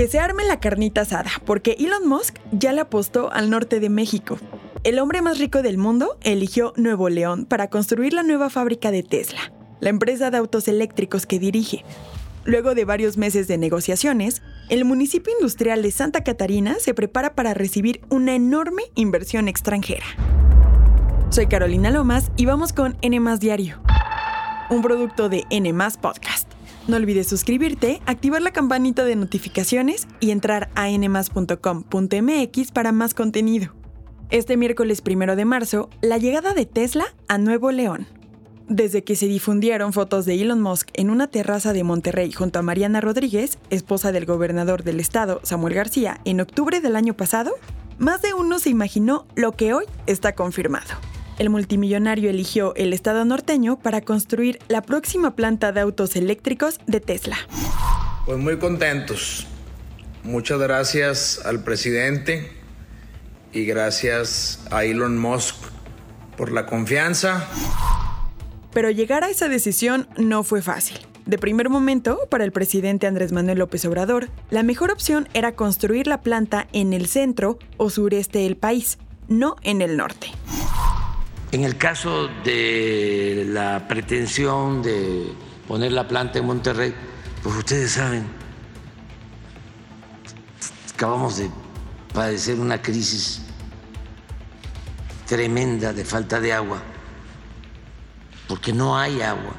Que se arme la carnita asada, porque Elon Musk ya le apostó al norte de México. El hombre más rico del mundo eligió Nuevo León para construir la nueva fábrica de Tesla, la empresa de autos eléctricos que dirige. Luego de varios meses de negociaciones, el municipio industrial de Santa Catarina se prepara para recibir una enorme inversión extranjera. Soy Carolina Lomas y vamos con N Diario, un producto de N Podcast. No olvides suscribirte, activar la campanita de notificaciones y entrar a nmas.com.mx para más contenido. Este miércoles primero de marzo, la llegada de Tesla a Nuevo León. Desde que se difundieron fotos de Elon Musk en una terraza de Monterrey junto a Mariana Rodríguez, esposa del gobernador del estado, Samuel García, en octubre del año pasado, más de uno se imaginó lo que hoy está confirmado el multimillonario eligió el estado norteño para construir la próxima planta de autos eléctricos de Tesla. Pues muy contentos. Muchas gracias al presidente y gracias a Elon Musk por la confianza. Pero llegar a esa decisión no fue fácil. De primer momento, para el presidente Andrés Manuel López Obrador, la mejor opción era construir la planta en el centro o sureste del país, no en el norte. En el caso de la pretensión de poner la planta en Monterrey, pues ustedes saben, acabamos de padecer una crisis tremenda de falta de agua, porque no hay agua.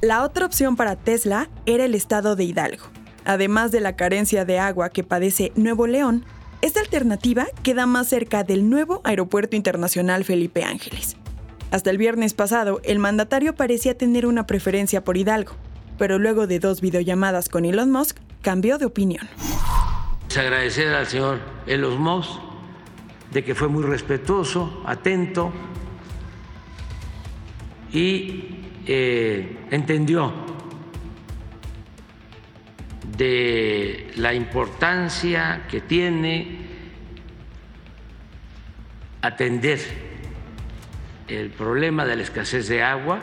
La otra opción para Tesla era el estado de Hidalgo. Además de la carencia de agua que padece Nuevo León, esta alternativa queda más cerca del nuevo Aeropuerto Internacional Felipe Ángeles. Hasta el viernes pasado, el mandatario parecía tener una preferencia por Hidalgo, pero luego de dos videollamadas con Elon Musk, cambió de opinión. Agradecer al señor Elon Musk de que fue muy respetuoso, atento y eh, entendió de la importancia que tiene atender el problema de la escasez de agua.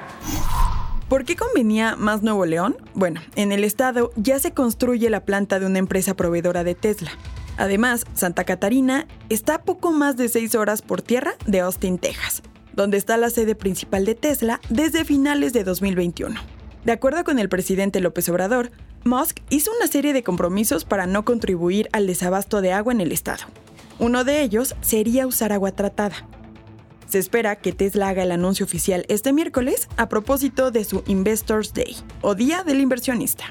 ¿Por qué convenía más Nuevo León? Bueno, en el estado ya se construye la planta de una empresa proveedora de Tesla. Además, Santa Catarina está a poco más de seis horas por tierra de Austin, Texas, donde está la sede principal de Tesla desde finales de 2021. De acuerdo con el presidente López Obrador, Musk hizo una serie de compromisos para no contribuir al desabasto de agua en el estado. Uno de ellos sería usar agua tratada. Se espera que Tesla haga el anuncio oficial este miércoles a propósito de su Investors Day, o Día del Inversionista.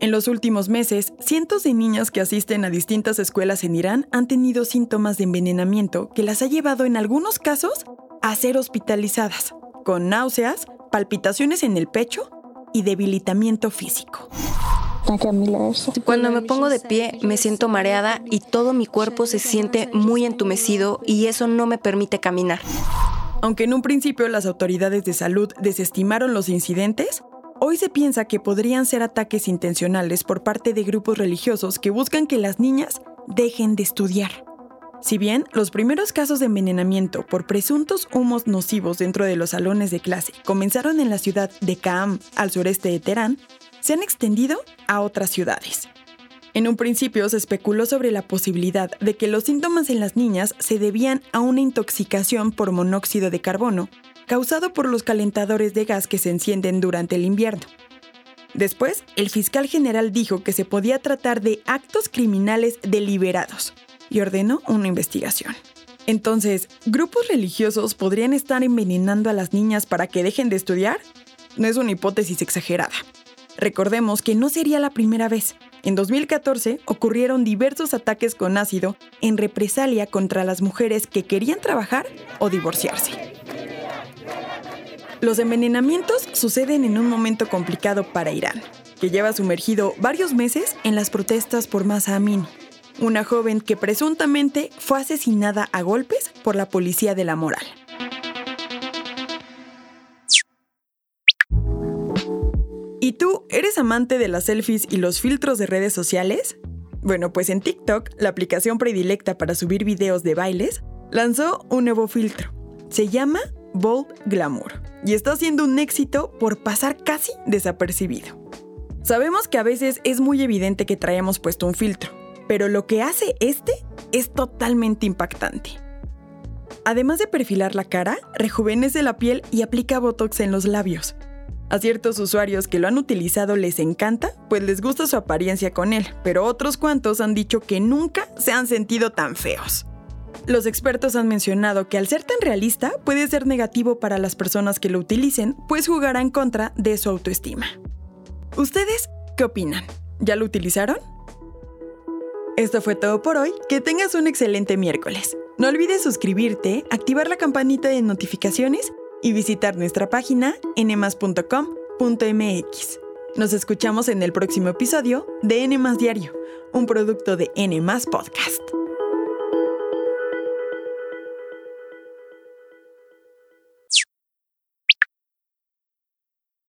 En los últimos meses, cientos de niñas que asisten a distintas escuelas en Irán han tenido síntomas de envenenamiento que las ha llevado en algunos casos a ser hospitalizadas con náuseas, palpitaciones en el pecho y debilitamiento físico. Cuando me pongo de pie me siento mareada y todo mi cuerpo se siente muy entumecido y eso no me permite caminar. Aunque en un principio las autoridades de salud desestimaron los incidentes, hoy se piensa que podrían ser ataques intencionales por parte de grupos religiosos que buscan que las niñas dejen de estudiar. Si bien los primeros casos de envenenamiento por presuntos humos nocivos dentro de los salones de clase comenzaron en la ciudad de Kaam, al sureste de Teherán, se han extendido a otras ciudades. En un principio se especuló sobre la posibilidad de que los síntomas en las niñas se debían a una intoxicación por monóxido de carbono causado por los calentadores de gas que se encienden durante el invierno. Después, el fiscal general dijo que se podía tratar de actos criminales deliberados, y ordenó una investigación. Entonces, ¿grupos religiosos podrían estar envenenando a las niñas para que dejen de estudiar? No es una hipótesis exagerada. Recordemos que no sería la primera vez. En 2014 ocurrieron diversos ataques con ácido en represalia contra las mujeres que querían trabajar o divorciarse. Los envenenamientos suceden en un momento complicado para Irán, que lleva sumergido varios meses en las protestas por Masa Amini, una joven que presuntamente fue asesinada a golpes por la policía de la moral. ¿Y tú eres amante de las selfies y los filtros de redes sociales? Bueno, pues en TikTok, la aplicación predilecta para subir videos de bailes, lanzó un nuevo filtro. Se llama Bold Glamour y está siendo un éxito por pasar casi desapercibido. Sabemos que a veces es muy evidente que traemos puesto un filtro, pero lo que hace este es totalmente impactante. Además de perfilar la cara, rejuvenece la piel y aplica Botox en los labios. A ciertos usuarios que lo han utilizado les encanta, pues les gusta su apariencia con él, pero otros cuantos han dicho que nunca se han sentido tan feos. Los expertos han mencionado que al ser tan realista puede ser negativo para las personas que lo utilicen, pues jugará en contra de su autoestima. ¿Ustedes qué opinan? ¿Ya lo utilizaron? Esto fue todo por hoy, que tengas un excelente miércoles. No olvides suscribirte, activar la campanita de notificaciones y visitar nuestra página nmas.com.mx. Nos escuchamos en el próximo episodio de N Diario, un producto de N Podcast.